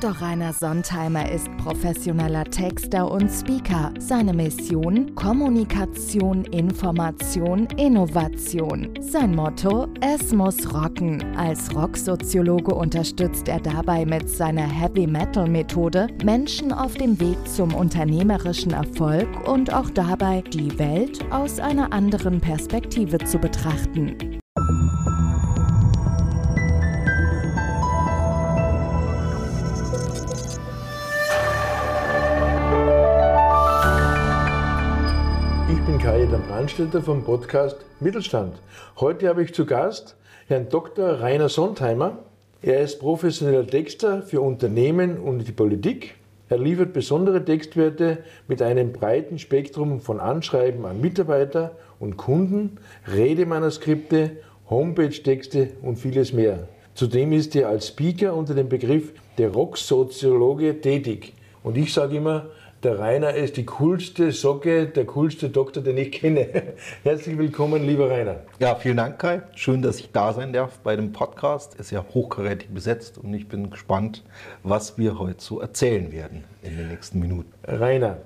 Dr. Rainer Sontheimer ist professioneller Texter und Speaker. Seine Mission? Kommunikation, Information, Innovation. Sein Motto? Es muss rocken. Als Rocksoziologe unterstützt er dabei mit seiner Heavy Metal Methode Menschen auf dem Weg zum unternehmerischen Erfolg und auch dabei, die Welt aus einer anderen Perspektive zu betrachten. Kajetan Brandstätter vom Podcast Mittelstand. Heute habe ich zu Gast Herrn Dr. Rainer Sontheimer. Er ist professioneller Texter für Unternehmen und die Politik. Er liefert besondere Textwerte mit einem breiten Spektrum von Anschreiben an Mitarbeiter und Kunden, Redemanuskripte, Homepage-Texte und vieles mehr. Zudem ist er als Speaker unter dem Begriff der Rocksoziologe tätig. Und ich sage immer, der Rainer ist die coolste Socke, der coolste Doktor, den ich kenne. Herzlich willkommen, lieber Rainer. Ja, vielen Dank, Kai. Schön, dass ich da sein darf bei dem Podcast. Ist ja hochkarätig besetzt und ich bin gespannt, was wir heute so erzählen werden in den nächsten Minuten. Rainer,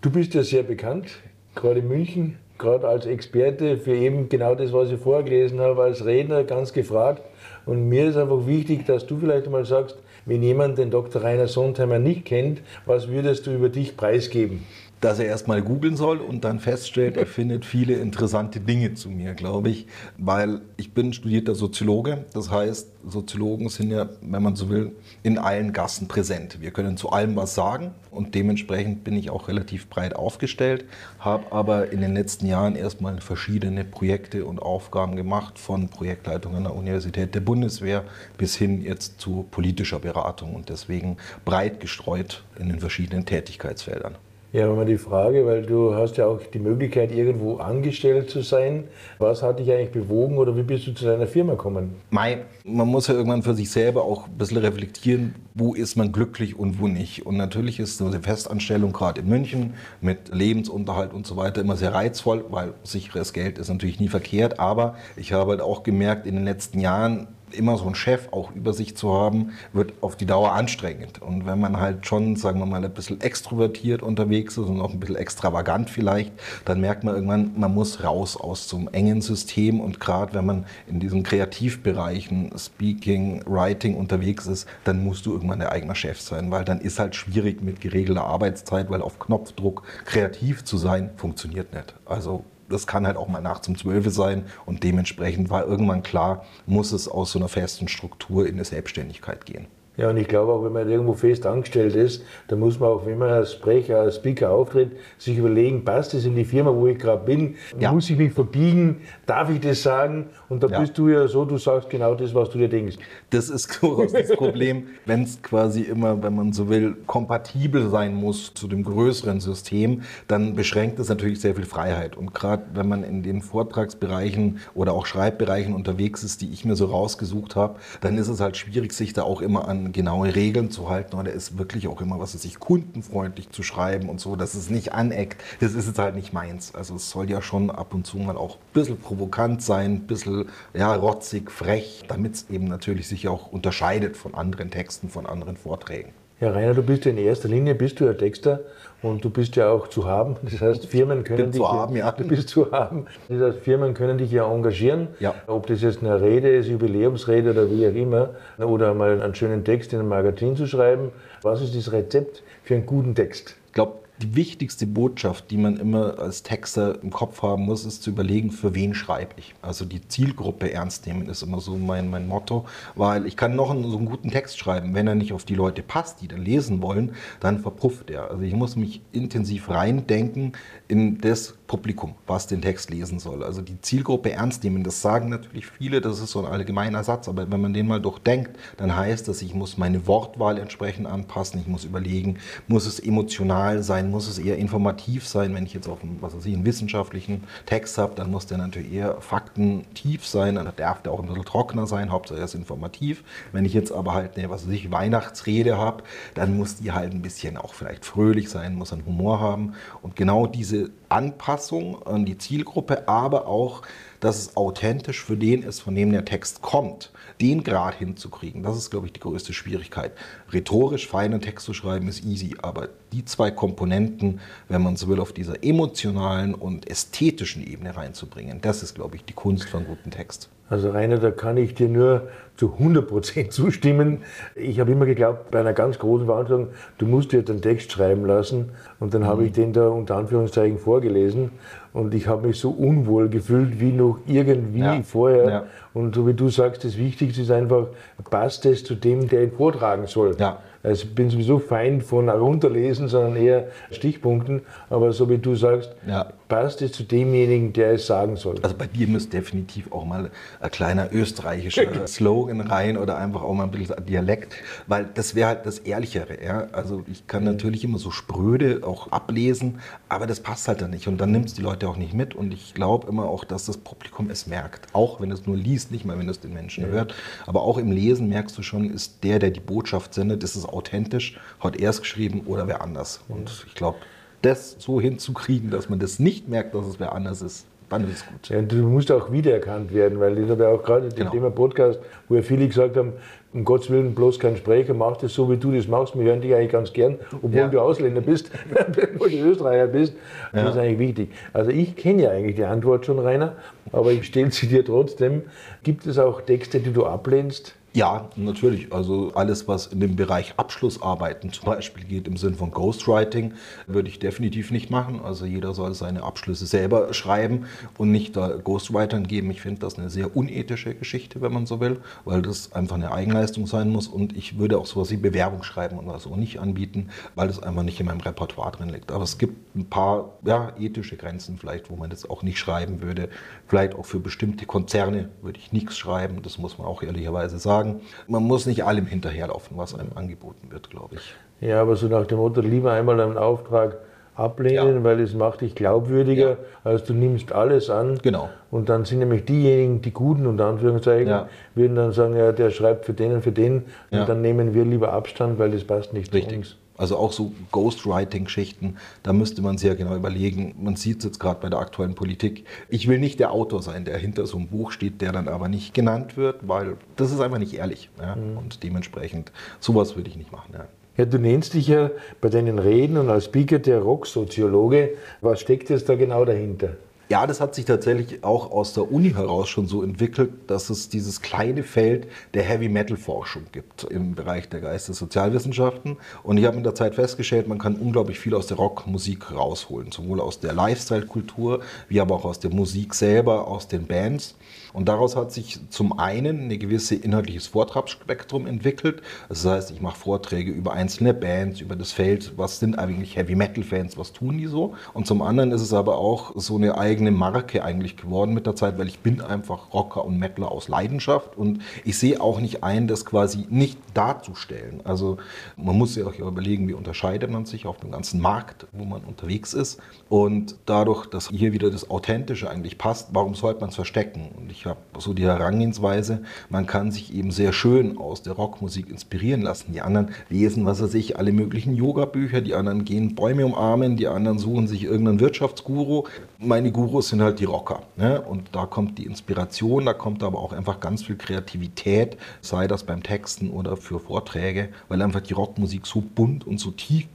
du bist ja sehr bekannt, gerade in München, gerade als Experte für eben genau das, was ich vorgelesen habe, als Redner ganz gefragt. Und mir ist einfach wichtig, dass du vielleicht einmal sagst, wenn jemand den Dr. Rainer Sontheimer nicht kennt, was würdest du über dich preisgeben? Dass er erstmal googeln soll und dann feststellt, er findet viele interessante Dinge zu mir, glaube ich, weil ich bin studierter Soziologe. Das heißt, Soziologen sind ja, wenn man so will, in allen Gassen präsent. Wir können zu allem was sagen und dementsprechend bin ich auch relativ breit aufgestellt, habe aber in den letzten Jahren erstmal verschiedene Projekte und Aufgaben gemacht, von Projektleitung an der Universität der Bundeswehr bis hin jetzt zu politischer Beratung und deswegen breit gestreut in den verschiedenen Tätigkeitsfeldern. Ja, aber die Frage, weil du hast ja auch die Möglichkeit, irgendwo angestellt zu sein. Was hat dich eigentlich bewogen oder wie bist du zu deiner Firma gekommen? Mai, man muss ja irgendwann für sich selber auch ein bisschen reflektieren, wo ist man glücklich und wo nicht. Und natürlich ist so eine Festanstellung gerade in München mit Lebensunterhalt und so weiter immer sehr reizvoll, weil sicheres Geld ist natürlich nie verkehrt. Aber ich habe halt auch gemerkt in den letzten Jahren, immer so einen Chef auch über sich zu haben, wird auf die Dauer anstrengend. Und wenn man halt schon, sagen wir mal, ein bisschen extrovertiert unterwegs ist und auch ein bisschen extravagant vielleicht, dann merkt man irgendwann, man muss raus aus so einem engen System. Und gerade wenn man in diesen Kreativbereichen, Speaking, Writing unterwegs ist, dann musst du irgendwann der eigene Chef sein, weil dann ist halt schwierig mit geregelter Arbeitszeit, weil auf Knopfdruck kreativ zu sein, funktioniert nicht. Also das kann halt auch mal nachts um 12 sein und dementsprechend war irgendwann klar, muss es aus so einer festen Struktur in eine Selbstständigkeit gehen. Ja, und ich glaube auch, wenn man irgendwo fest angestellt ist, dann muss man auch, wenn man als Sprecher, als Speaker auftritt, sich überlegen, passt das in die Firma, wo ich gerade bin? Ja. Muss ich mich verbiegen? Darf ich das sagen? Und da ja. bist du ja so, du sagst genau das, was du dir denkst. Das ist durchaus das Problem, wenn es quasi immer, wenn man so will, kompatibel sein muss zu dem größeren System, dann beschränkt es natürlich sehr viel Freiheit. Und gerade wenn man in den Vortragsbereichen oder auch Schreibbereichen unterwegs ist, die ich mir so rausgesucht habe, dann ist es halt schwierig, sich da auch immer an genaue Regeln zu halten oder ist wirklich auch immer, was sich kundenfreundlich zu schreiben und so, dass es nicht aneckt. Das ist jetzt halt nicht meins. Also es soll ja schon ab und zu mal auch ein bisschen provokant sein, ein bisschen ja, rotzig, frech, damit es eben natürlich sich auch unterscheidet von anderen Texten, von anderen Vorträgen. Ja, Rainer, du bist ja in erster Linie bist du ja Texter und du bist ja auch zu haben. Das heißt, Firmen können dich zu haben, ja. Du bist zu haben. Das heißt, Firmen können dich ja engagieren. Ja. Ob das jetzt eine Rede ist, Jubiläumsrede oder wie auch immer, oder mal einen schönen Text in einem Magazin zu schreiben. Was ist das Rezept für einen guten Text? Ich glaube, die wichtigste Botschaft, die man immer als Texter im Kopf haben muss, ist zu überlegen, für wen schreibe ich. Also die Zielgruppe ernst nehmen ist immer so mein, mein Motto, weil ich kann noch einen, so einen guten Text schreiben, wenn er nicht auf die Leute passt, die dann lesen wollen, dann verpufft er. Also ich muss mich intensiv reindenken in das Publikum, was den Text lesen soll. Also die Zielgruppe ernst nehmen, das sagen natürlich viele, das ist so ein allgemeiner Satz, aber wenn man den mal durchdenkt, dann heißt das, ich muss meine Wortwahl entsprechend anpassen, ich muss überlegen, muss es emotional emotional sein? Muss es eher informativ sein? Wenn ich jetzt auf einen, was weiß ich, einen wissenschaftlichen Text habe, dann muss der natürlich eher faktentief sein. Dann darf der auch ein bisschen trockener sein, Hauptsache er ist informativ. Wenn ich jetzt aber halt eine, was weiß ich, Weihnachtsrede habe, dann muss die halt ein bisschen auch vielleicht fröhlich sein, muss einen Humor haben. Und genau diese Anpassung an die Zielgruppe, aber auch dass es authentisch für den ist, von dem der Text kommt, den Grad hinzukriegen, das ist, glaube ich, die größte Schwierigkeit. Rhetorisch feinen Text zu schreiben ist easy, aber die zwei Komponenten, wenn man so will, auf dieser emotionalen und ästhetischen Ebene reinzubringen, das ist, glaube ich, die Kunst von guten Text. Also Rainer, da kann ich dir nur zu 100% zustimmen. Ich habe immer geglaubt, bei einer ganz großen Veranstaltung, du musst dir den Text schreiben lassen. Und dann mhm. habe ich den da unter Anführungszeichen vorgelesen. Und ich habe mich so unwohl gefühlt wie noch irgendwie ja. vorher. Ja. Und so wie du sagst, das Wichtigste ist einfach, passt es zu dem, der ihn vortragen soll. Ja. Also ich bin sowieso Feind von herunterlesen, sondern eher Stichpunkten. Aber so wie du sagst, ja. passt es zu demjenigen, der es sagen soll. Also bei dir müsste definitiv auch mal ein kleiner österreichischer Slogan rein oder einfach auch mal ein bisschen Dialekt, weil das wäre halt das Ehrlichere. Ja? Also ich kann natürlich immer so spröde auch ablesen, aber das passt halt dann nicht. Und dann nimmt es die Leute auch nicht mit. Und ich glaube immer auch, dass das Publikum es merkt. Auch wenn es nur liest, nicht mal wenn es den Menschen ja. hört. Aber auch im Lesen merkst du schon, ist der, der die Botschaft sendet, ist es authentisch, hat er es geschrieben oder wer anders. Und ich glaube, das so hinzukriegen, dass man das nicht merkt, dass es wer anders ist, dann ist es gut. Ja, du musst auch wiedererkannt werden, weil ich habe ja auch gerade genau. Thema Podcast, wo ja viele gesagt haben, um Gottes Willen bloß kein Sprecher, mach das so, wie du das machst. Wir hören dich eigentlich ganz gern, obwohl ja. du Ausländer bist, obwohl du Österreicher bist. Das ja. ist eigentlich wichtig. Also ich kenne ja eigentlich die Antwort schon, Rainer, aber ich stelle sie dir trotzdem. Gibt es auch Texte, die du ablehnst? Ja, natürlich. Also alles, was in dem Bereich Abschlussarbeiten zum Beispiel geht, im Sinn von Ghostwriting, würde ich definitiv nicht machen. Also jeder soll seine Abschlüsse selber schreiben und nicht da Ghostwritern geben. Ich finde das eine sehr unethische Geschichte, wenn man so will, weil das einfach eine Eigenleistung sein muss. Und ich würde auch sowas wie Bewerbung schreiben und so nicht anbieten, weil das einfach nicht in meinem Repertoire drin liegt. Aber es gibt ein paar ja, ethische Grenzen vielleicht, wo man das auch nicht schreiben würde. Vielleicht auch für bestimmte Konzerne würde ich nichts schreiben. Das muss man auch ehrlicherweise sagen sagen, man muss nicht allem hinterherlaufen, was einem angeboten wird, glaube ich. Ja, aber so nach dem Motto, lieber einmal einen Auftrag ablehnen, ja. weil es macht dich glaubwürdiger, ja. als du nimmst alles an. Genau. Und dann sind nämlich diejenigen, die Guten, unter Anführungszeichen, ja. würden dann sagen, ja, der schreibt für den und für den. Und dann nehmen wir lieber Abstand, weil das passt nicht Richtig. zu uns. Also auch so Ghostwriting-Geschichten, da müsste man sehr genau überlegen. Man sieht es jetzt gerade bei der aktuellen Politik. Ich will nicht der Autor sein, der hinter so einem Buch steht, der dann aber nicht genannt wird, weil das ist einfach nicht ehrlich. Ja? Mhm. Und dementsprechend, sowas würde ich nicht machen. Ja. Ja, du nennst dich ja bei deinen Reden und als Speaker der Rocksoziologe. Was steckt jetzt da genau dahinter? Ja, das hat sich tatsächlich auch aus der Uni heraus schon so entwickelt, dass es dieses kleine Feld der Heavy Metal Forschung gibt im Bereich der Geistessozialwissenschaften. Und ich habe in der Zeit festgestellt, man kann unglaublich viel aus der Rockmusik rausholen, sowohl aus der Lifestyle-Kultur wie aber auch aus der Musik selber, aus den Bands. Und daraus hat sich zum einen ein gewisse inhaltliches Vortragsspektrum entwickelt. Das heißt, ich mache Vorträge über einzelne Bands, über das Feld, was sind eigentlich Heavy Metal Fans, was tun die so. Und zum anderen ist es aber auch so eine eigene Marke eigentlich geworden mit der Zeit, weil ich bin einfach Rocker und Metaler aus Leidenschaft und ich sehe auch nicht ein, das quasi nicht darzustellen. Also man muss sich auch überlegen, wie unterscheidet man sich auf dem ganzen Markt, wo man unterwegs ist. Und dadurch, dass hier wieder das Authentische eigentlich passt, warum sollte man es verstecken? Und ich ich habe so die Herangehensweise, man kann sich eben sehr schön aus der Rockmusik inspirieren lassen. Die anderen lesen, was weiß ich, alle möglichen Yoga-Bücher, die anderen gehen Bäume umarmen, die anderen suchen sich irgendeinen Wirtschaftsguru. Meine Gurus sind halt die Rocker. Ne? Und da kommt die Inspiration, da kommt aber auch einfach ganz viel Kreativität, sei das beim Texten oder für Vorträge, weil einfach die Rockmusik so bunt und so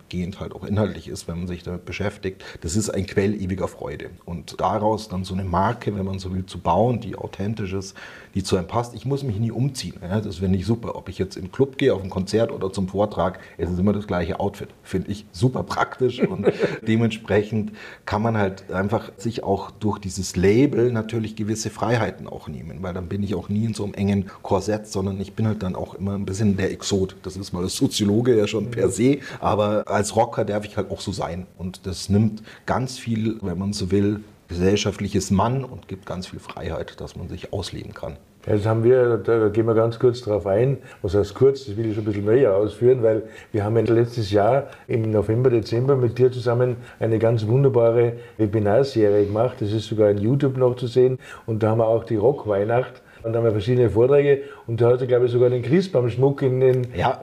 tiefgehend halt auch inhaltlich ist, wenn man sich damit beschäftigt. Das ist ein Quell ewiger Freude. Und daraus dann so eine Marke, wenn man so will, zu bauen, die authentisch Authentisches, die zu einem passt. Ich muss mich nie umziehen. Ja, das finde ich super. Ob ich jetzt in den Club gehe, auf ein Konzert oder zum Vortrag, es ist immer das gleiche Outfit. Finde ich super praktisch und dementsprechend kann man halt einfach sich auch durch dieses Label natürlich gewisse Freiheiten auch nehmen, weil dann bin ich auch nie in so einem engen Korsett, sondern ich bin halt dann auch immer ein bisschen der Exot. Das ist mal als Soziologe ja schon per se, aber als Rocker darf ich halt auch so sein und das nimmt ganz viel, wenn man so will, gesellschaftliches Mann und gibt ganz viel Freiheit, dass man sich ausleben kann. Jetzt haben wir, da gehen wir ganz kurz darauf ein, was heißt kurz, das will ich schon ein bisschen näher ausführen, weil wir haben letztes Jahr im November, Dezember mit dir zusammen eine ganz wunderbare Webinarserie gemacht. Das ist sogar in YouTube noch zu sehen und da haben wir auch die Rockweihnacht und da haben wir verschiedene Vorträge und da hat er, glaube ich, sogar den Christbaumschmuck in den. Ja.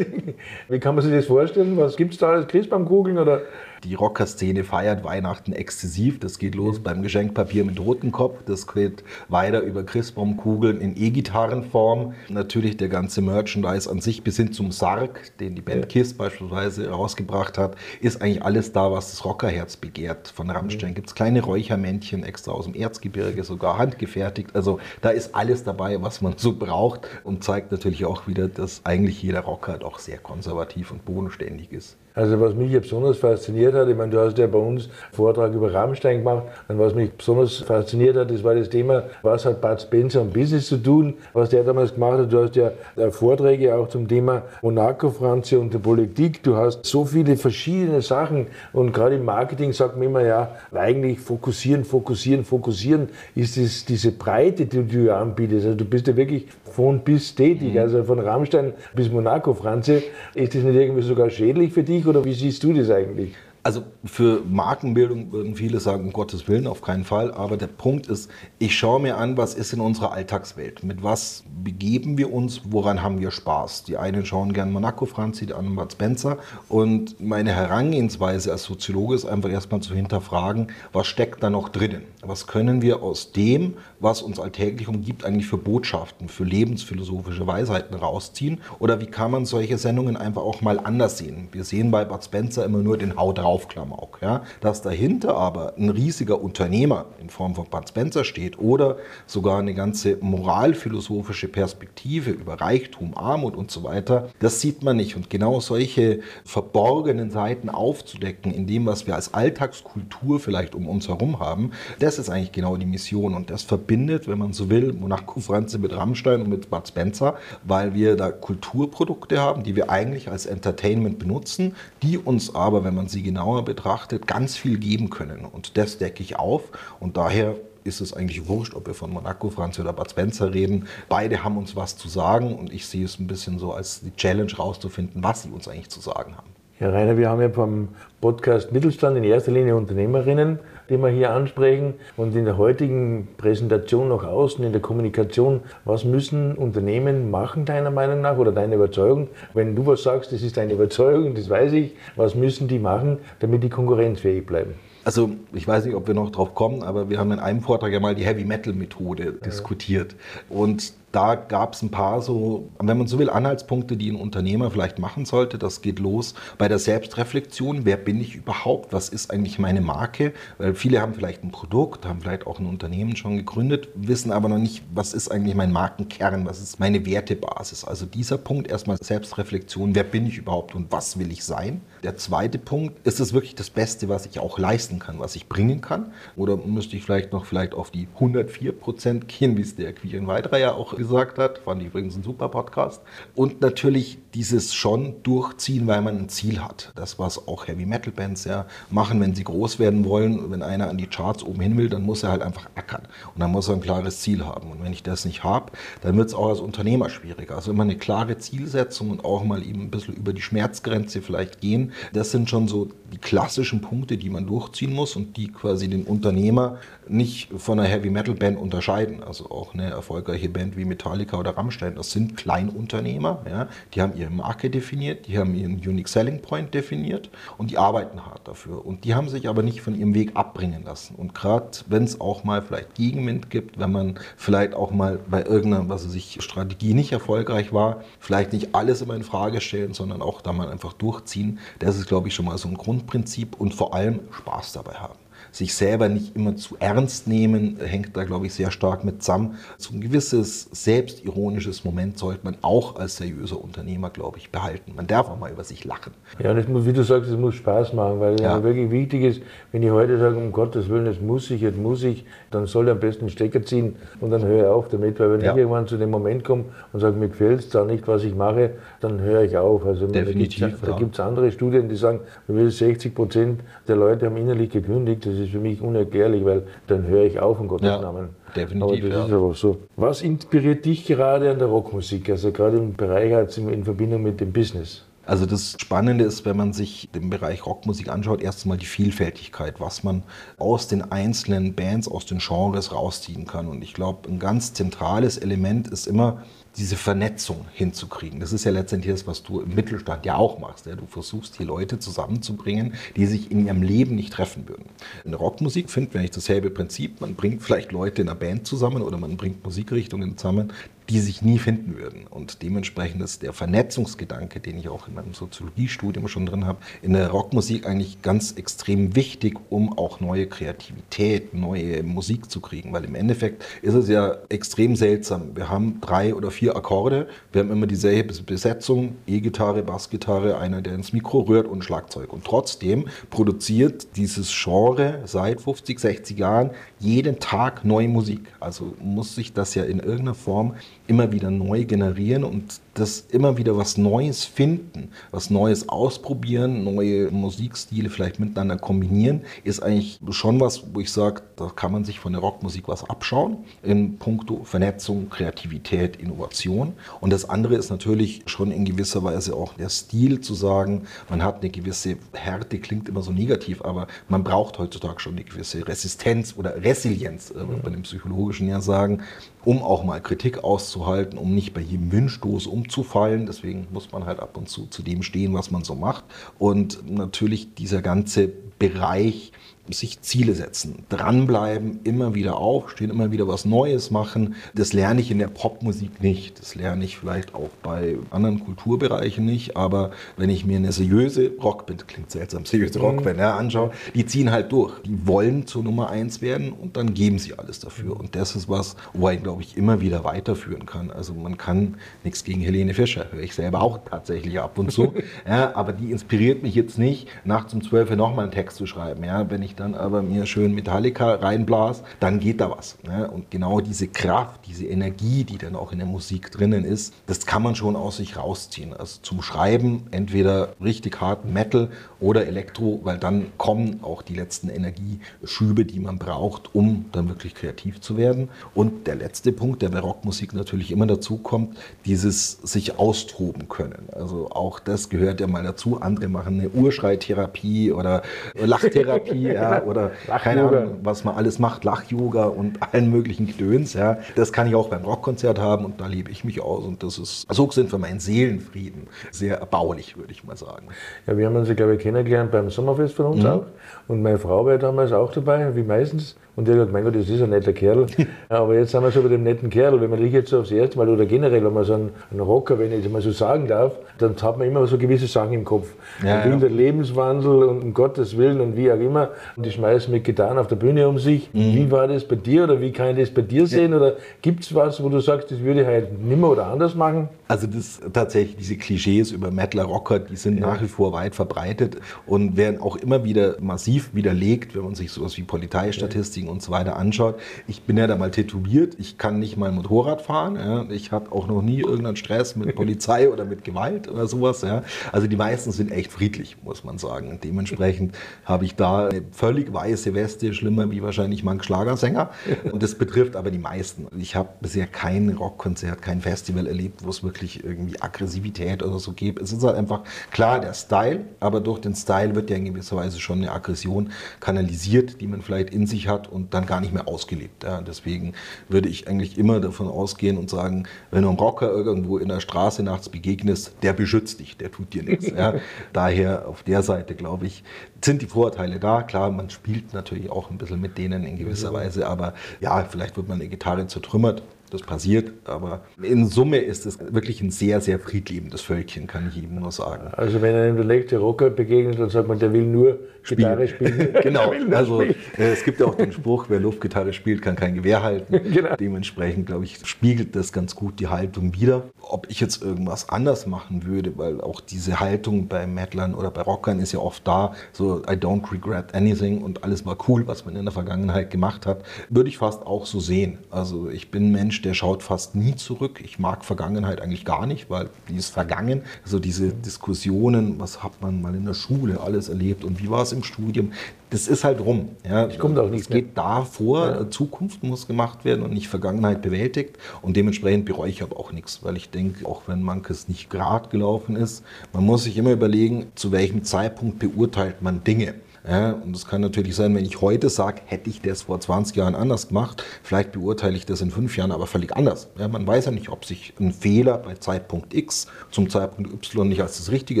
Wie kann man sich das vorstellen? Was gibt es da als Christbaumkugeln oder? Die Rockerszene feiert Weihnachten exzessiv. Das geht los beim Geschenkpapier mit Rotenkopf. Das geht weiter über Christbaumkugeln in E-Gitarrenform. Natürlich der ganze Merchandise an sich bis hin zum Sarg, den die Band Kiss beispielsweise rausgebracht hat, ist eigentlich alles da, was das Rockerherz begehrt. Von Rammstein gibt es kleine Räuchermännchen extra aus dem Erzgebirge, sogar handgefertigt. Also da ist alles dabei, was man so braucht und zeigt natürlich auch wieder, dass eigentlich jeder Rocker doch sehr konservativ und bodenständig ist. Also was mich besonders fasziniert hat, ich meine, du hast ja bei uns einen Vortrag über Rammstein gemacht, und was mich besonders fasziniert hat, das war das Thema, was hat Bud Spencer und Business zu tun, was der damals gemacht hat. Du hast ja Vorträge auch zum Thema Monaco-Franze und der Politik. Du hast so viele verschiedene Sachen und gerade im Marketing sagt man immer, ja, eigentlich fokussieren, fokussieren, fokussieren ist es diese Breite, die du anbietest. Also du bist ja wirklich von bis tätig, mhm. also von Rammstein bis Monaco-Franze. Ist das nicht irgendwie sogar schädlich für dich oder wie siehst du das eigentlich? Also für Markenbildung würden viele sagen, um Gottes Willen, auf keinen Fall. Aber der Punkt ist, ich schaue mir an, was ist in unserer Alltagswelt? Mit was begeben wir uns? Woran haben wir Spaß? Die einen schauen gern Monaco Franzi, die anderen Bud Spencer. Und meine Herangehensweise als Soziologe ist einfach erstmal zu hinterfragen, was steckt da noch drinnen? Was können wir aus dem, was uns alltäglich umgibt, eigentlich für Botschaften, für lebensphilosophische Weisheiten rausziehen? Oder wie kann man solche Sendungen einfach auch mal anders sehen? Wir sehen bei Bud Spencer immer nur den Haut drauf auf Klamauk. Ja? Dass dahinter aber ein riesiger Unternehmer in Form von Bud Spencer steht oder sogar eine ganze moralphilosophische Perspektive über Reichtum, Armut und so weiter, das sieht man nicht. Und genau solche verborgenen Seiten aufzudecken in dem, was wir als Alltagskultur vielleicht um uns herum haben, das ist eigentlich genau die Mission. Und das verbindet, wenn man so will, Monaco Franze mit Rammstein und mit Bud Spencer, weil wir da Kulturprodukte haben, die wir eigentlich als Entertainment benutzen, die uns aber, wenn man sie genau genauer betrachtet, ganz viel geben können. Und das decke ich auf. Und daher ist es eigentlich wurscht, ob wir von Monaco, Franz oder Bud Spencer reden. Beide haben uns was zu sagen und ich sehe es ein bisschen so als die Challenge rauszufinden, was sie uns eigentlich zu sagen haben. Herr Rainer, wir haben ja vom Podcast Mittelstand in erster Linie Unternehmerinnen, die wir hier ansprechen. Und in der heutigen Präsentation nach außen, in der Kommunikation, was müssen Unternehmen machen, deiner Meinung nach, oder deine Überzeugung? Wenn du was sagst, das ist deine Überzeugung, das weiß ich. Was müssen die machen, damit die konkurrenzfähig bleiben? Also ich weiß nicht, ob wir noch drauf kommen, aber wir haben in einem Vortrag ja mal die Heavy Metal Methode diskutiert. Und da gab es ein paar so, wenn man so will, Anhaltspunkte, die ein Unternehmer vielleicht machen sollte. Das geht los bei der Selbstreflexion. Wer bin ich überhaupt? Was ist eigentlich meine Marke? Weil viele haben vielleicht ein Produkt, haben vielleicht auch ein Unternehmen schon gegründet, wissen aber noch nicht, was ist eigentlich mein Markenkern? Was ist meine Wertebasis? Also dieser Punkt erstmal Selbstreflexion. Wer bin ich überhaupt und was will ich sein? Der zweite Punkt, ist es wirklich das Beste, was ich auch leisten kann, was ich bringen kann? Oder müsste ich vielleicht noch vielleicht auf die 104 Prozent gehen, wie es der Quirin Weidrer ja auch gesagt hat. Fand ich übrigens ein super Podcast. Und natürlich dieses schon durchziehen, weil man ein Ziel hat. Das, was auch Heavy Metal Bands ja machen, wenn sie groß werden wollen. Wenn einer an die Charts oben hin will, dann muss er halt einfach ackern. Und dann muss er ein klares Ziel haben. Und wenn ich das nicht habe, dann wird es auch als Unternehmer schwieriger. Also immer eine klare Zielsetzung und auch mal eben ein bisschen über die Schmerzgrenze vielleicht gehen. Das sind schon so die klassischen Punkte, die man durchziehen muss und die quasi den Unternehmer nicht von einer Heavy Metal Band unterscheiden. Also auch eine erfolgreiche Band wie Metallica oder Rammstein, das sind Kleinunternehmer. Ja? Die haben ihre Marke definiert, die haben ihren Unique Selling Point definiert und die arbeiten hart dafür. Und die haben sich aber nicht von ihrem Weg abbringen lassen. Und gerade wenn es auch mal vielleicht Gegenwind gibt, wenn man vielleicht auch mal bei irgendeiner, was weiß ich, Strategie nicht erfolgreich war, vielleicht nicht alles immer in Frage stellen, sondern auch da mal einfach durchziehen. Das ist, glaube ich, schon mal so ein Grundprinzip und vor allem Spaß dabei haben sich selber nicht immer zu ernst nehmen, hängt da, glaube ich, sehr stark mit zusammen. So ein gewisses selbstironisches Moment sollte man auch als seriöser Unternehmer, glaube ich, behalten. Man darf auch mal über sich lachen. Ja, und muss, wie du sagst, es muss Spaß machen, weil ja. wirklich wichtig ist, wenn ich heute sage, um Gottes Willen, jetzt muss ich, jetzt muss ich, dann soll ich am besten einen Stecker ziehen und dann höre ich auf damit, weil wenn ja. ich irgendwann zu dem Moment komme und sage, mir gefällt es da nicht, was ich mache, dann höre ich auf. Also Definitiv. Da gibt es andere Studien, die sagen, 60 Prozent der Leute haben innerlich gekündigt das ist für mich unerklärlich, weil dann höre ich auf, um Gottes Ja, Namen. definitiv, Aber das ja. ist aber so. Was inspiriert dich gerade an der Rockmusik? Also gerade im Bereich in Verbindung mit dem Business. Also das Spannende ist, wenn man sich den Bereich Rockmusik anschaut, erstmal die Vielfältigkeit, was man aus den einzelnen Bands, aus den Genres rausziehen kann. Und ich glaube, ein ganz zentrales Element ist immer diese Vernetzung hinzukriegen. Das ist ja letztendlich das, was du im Mittelstand ja auch machst. Ja? Du versuchst hier Leute zusammenzubringen, die sich in ihrem Leben nicht treffen würden. In der Rockmusik finden wir eigentlich dasselbe Prinzip. Man bringt vielleicht Leute in einer Band zusammen oder man bringt Musikrichtungen zusammen, die sich nie finden würden. Und dementsprechend ist der Vernetzungsgedanke, den ich auch in meinem Soziologiestudium schon drin habe, in der Rockmusik eigentlich ganz extrem wichtig, um auch neue Kreativität, neue Musik zu kriegen. Weil im Endeffekt ist es ja extrem seltsam. Wir haben drei oder vier Akkorde, wir haben immer dieselbe Besetzung, E-Gitarre, Bassgitarre, einer, der ins Mikro rührt und Schlagzeug. Und trotzdem produziert dieses Genre seit 50, 60 Jahren jeden Tag neue Musik. Also muss sich das ja in irgendeiner Form immer wieder neu generieren und das immer wieder was Neues finden, was Neues ausprobieren, neue Musikstile vielleicht miteinander kombinieren, ist eigentlich schon was, wo ich sage, da kann man sich von der Rockmusik was abschauen in puncto Vernetzung, Kreativität, Innovation. Und das andere ist natürlich schon in gewisser Weise auch der Stil zu sagen, man hat eine gewisse Härte, klingt immer so negativ, aber man braucht heutzutage schon eine gewisse Resistenz oder Resilienz, äh, wird man im Psychologischen ja sagen, um auch mal Kritik auszuhalten, um nicht bei jedem Windstoß umzufallen. Deswegen muss man halt ab und zu zu dem stehen, was man so macht. Und natürlich dieser ganze Bereich, sich Ziele setzen, dranbleiben, immer wieder aufstehen, immer wieder was Neues machen. Das lerne ich in der Popmusik nicht. Das lerne ich vielleicht auch bei anderen Kulturbereichen nicht. Aber wenn ich mir eine seriöse Rockband, klingt seltsam, seriöse Rockband ja, anschaue, die ziehen halt durch. Die wollen zur Nummer eins werden und dann geben sie alles dafür. Und das ist was, wo ich, glaube ich, immer wieder weiterführen kann. Also man kann nichts gegen Helene Fischer, höre ich selber auch tatsächlich ab und zu. ja, aber die inspiriert mich jetzt nicht, nachts um 12 Uhr nochmal einen Text zu schreiben. Ja, wenn ich dann aber mir schön Metallica reinblas, dann geht da was. Ne? Und genau diese Kraft, diese Energie, die dann auch in der Musik drinnen ist, das kann man schon aus sich rausziehen. Also zum Schreiben entweder richtig harten Metal oder Elektro, weil dann kommen auch die letzten Energieschübe, die man braucht, um dann wirklich kreativ zu werden. Und der letzte Punkt, der bei Rockmusik natürlich immer dazu kommt, dieses sich austoben können. Also auch das gehört ja mal dazu. Andere machen eine Urschreitherapie oder Lachtherapie ja, oder keine. Ahnung, was man alles macht, Lach-Yoga und allen möglichen Gedöns. Ja. Das kann ich auch beim Rockkonzert haben und da lebe ich mich aus und das ist so sind für meinen Seelenfrieden sehr erbaulich, würde ich mal sagen. Ja, wir haben uns, ja, glaube ich, kennengelernt beim Sommerfest von uns auch. Und meine Frau war damals auch dabei, wie meistens. Und der hat gesagt, mein Gott, das ist ein netter Kerl. Aber jetzt sind wir schon bei dem netten Kerl. Wenn man dich jetzt so aufs erste Mal oder generell, wenn man so einen, einen Rocker, wenn ich das mal so sagen darf, dann hat man immer so gewisse Sachen im Kopf. Ja, ein ja. Lebenswandel und um Gottes Willen und wie auch immer. Und die schmeißen mit Gitarren auf der Bühne um sich. Mhm. Wie war das bei dir oder wie kann ich das bei dir sehen? Oder gibt es was, wo du sagst, das würde ich halt nimmer oder anders machen? Also das tatsächlich diese Klischees über Mettler Rocker, die sind nach wie vor weit verbreitet und werden auch immer wieder massiv widerlegt, wenn man sich sowas wie Polizeistatistiken und so weiter anschaut. Ich bin ja da mal tätowiert, ich kann nicht mal Motorrad fahren, ja. ich habe auch noch nie irgendeinen Stress mit Polizei oder mit Gewalt oder sowas. Ja. Also die meisten sind echt friedlich, muss man sagen. Und dementsprechend habe ich da eine völlig weiße Weste, schlimmer wie wahrscheinlich manch Schlagersänger. Und das betrifft aber die meisten. Ich habe bisher kein Rockkonzert, kein Festival erlebt, wo es wirklich irgendwie Aggressivität oder so gibt. Es ist halt einfach klar der Style, aber durch den Style wird ja in gewisser Weise schon eine Aggression kanalisiert, die man vielleicht in sich hat und dann gar nicht mehr ausgelebt. Ja. Deswegen würde ich eigentlich immer davon ausgehen und sagen, wenn du einem Rocker irgendwo in der Straße nachts begegnest, der beschützt dich, der tut dir nichts. Ja. Daher auf der Seite, glaube ich, sind die Vorurteile da. Klar, man spielt natürlich auch ein bisschen mit denen in gewisser Weise, aber ja, vielleicht wird man eine Gitarre zertrümmert. Das passiert, aber in Summe ist es wirklich ein sehr, sehr friedliebendes Völkchen, kann ich ihm nur sagen. Also wenn einem der nächste Rocker begegnet, dann sagt man, der will nur Gitarre spielen. genau, also äh, es gibt ja auch den Spruch, wer Luftgitarre spielt, kann kein Gewehr halten. Genau. Dementsprechend, glaube ich, spiegelt das ganz gut die Haltung wider. Ob ich jetzt irgendwas anders machen würde, weil auch diese Haltung bei Metlern oder bei Rockern ist ja oft da, so I don't regret anything und alles war cool, was man in der Vergangenheit gemacht hat, würde ich fast auch so sehen. Also ich bin ein Mensch, der schaut fast nie zurück. Ich mag Vergangenheit eigentlich gar nicht, weil die ist vergangen. Also diese Diskussionen, was hat man mal in der Schule alles erlebt und wie war es im im Studium. Das ist halt rum. Ja. Das kommt auch nicht Es geht davor, Ja. Zukunft muss gemacht werden und nicht Vergangenheit bewältigt. Und dementsprechend bereue ich aber auch nichts, weil ich denke, auch wenn manches nicht gerade gelaufen ist, man muss sich immer überlegen, zu welchem Zeitpunkt beurteilt man Dinge. Ja, und es kann natürlich sein, wenn ich heute sage, hätte ich das vor 20 Jahren anders gemacht, vielleicht beurteile ich das in fünf Jahren aber völlig anders. Ja, man weiß ja nicht, ob sich ein Fehler bei Zeitpunkt X zum Zeitpunkt Y nicht als das Richtige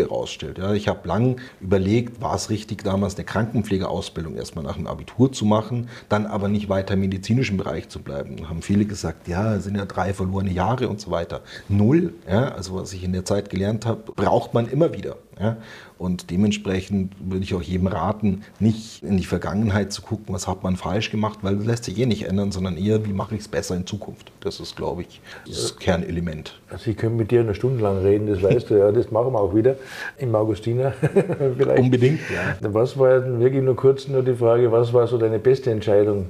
herausstellt. Ja, ich habe lang überlegt, war es richtig, damals eine Krankenpflegeausbildung erstmal nach dem Abitur zu machen, dann aber nicht weiter im medizinischen Bereich zu bleiben. Da haben viele gesagt, ja, es sind ja drei verlorene Jahre und so weiter. Null, also was ich in der Zeit gelernt habe, braucht man immer wieder. Ja? Und dementsprechend würde ich auch jedem raten, nicht in die Vergangenheit zu gucken, was hat man falsch gemacht, weil das lässt sich eh nicht ändern, sondern eher, wie mache ich es besser in Zukunft. Das ist, glaube ich, das Kernelement. Also ich könnte mit dir eine Stunde lang reden, das weißt du ja, das machen wir auch wieder im Augustiner vielleicht. Unbedingt, ja. Was war wirklich nur kurz nur die Frage, was war so deine beste Entscheidung?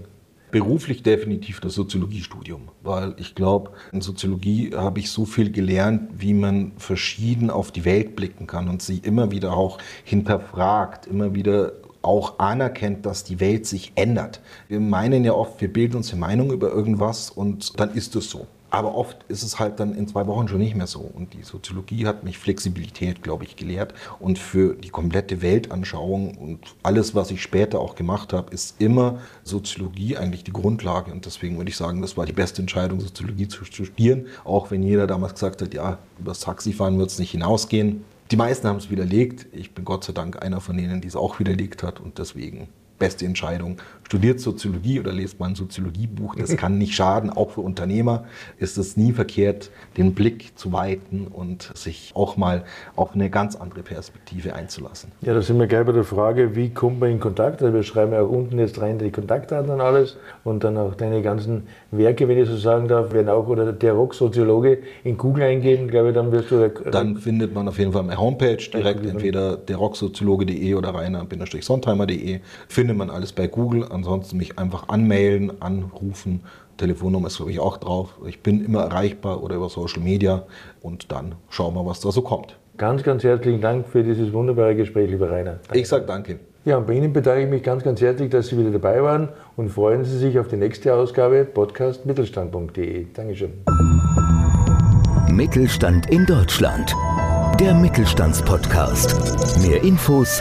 Beruflich definitiv das Soziologiestudium, weil ich glaube, in Soziologie habe ich so viel gelernt, wie man verschieden auf die Welt blicken kann und sie immer wieder auch hinterfragt, immer wieder auch anerkennt, dass die Welt sich ändert. Wir meinen ja oft, wir bilden uns eine Meinung über irgendwas und dann ist es so. Aber oft ist es halt dann in zwei Wochen schon nicht mehr so. Und die Soziologie hat mich Flexibilität, glaube ich, gelehrt. Und für die komplette Weltanschauung und alles, was ich später auch gemacht habe, ist immer Soziologie eigentlich die Grundlage. Und deswegen würde ich sagen, das war die beste Entscheidung, Soziologie zu studieren. Auch wenn jeder damals gesagt hat, ja, über das Taxifahren wird es nicht hinausgehen. Die meisten haben es widerlegt. Ich bin Gott sei Dank einer von denen, die es auch widerlegt hat. Und deswegen beste Entscheidung. Studiert Soziologie oder lest mal ein Soziologiebuch. Das kann nicht schaden. Auch für Unternehmer ist es nie verkehrt, den Blick zu weiten und sich auch mal auf eine ganz andere Perspektive einzulassen. Ja, da sind wir gleich bei der Frage, wie kommt man in Kontakt? Also wir schreiben ja auch unten jetzt rein die Kontaktdaten und alles und dann auch deine ganzen Werke, wenn ich so sagen darf, werden auch oder der Rock-Soziologe in Google eingeben, glaube ich, dann wirst du Dann findet man auf jeden Fall meine Homepage direkt, entweder derrocksoziologe.de oder rainer-sontheimer.de. Findet man alles bei Google. Ansonsten mich einfach anmailen, anrufen. Telefonnummer ist, glaube ich, auch drauf. Ich bin immer erreichbar oder über Social Media und dann schauen wir, was da so kommt. ganz, ganz herzlichen Dank für dieses wunderbare Gespräch, lieber Rainer. Danke. Ich sage danke. Ja, und bei Ihnen bedanke ich mich ganz, ganz herzlich, dass Sie wieder dabei waren und freuen Sie sich auf die nächste Ausgabe Podcast mittelstand.de. Dankeschön. Mittelstand in Deutschland. Der Mittelstandspodcast. Mehr Infos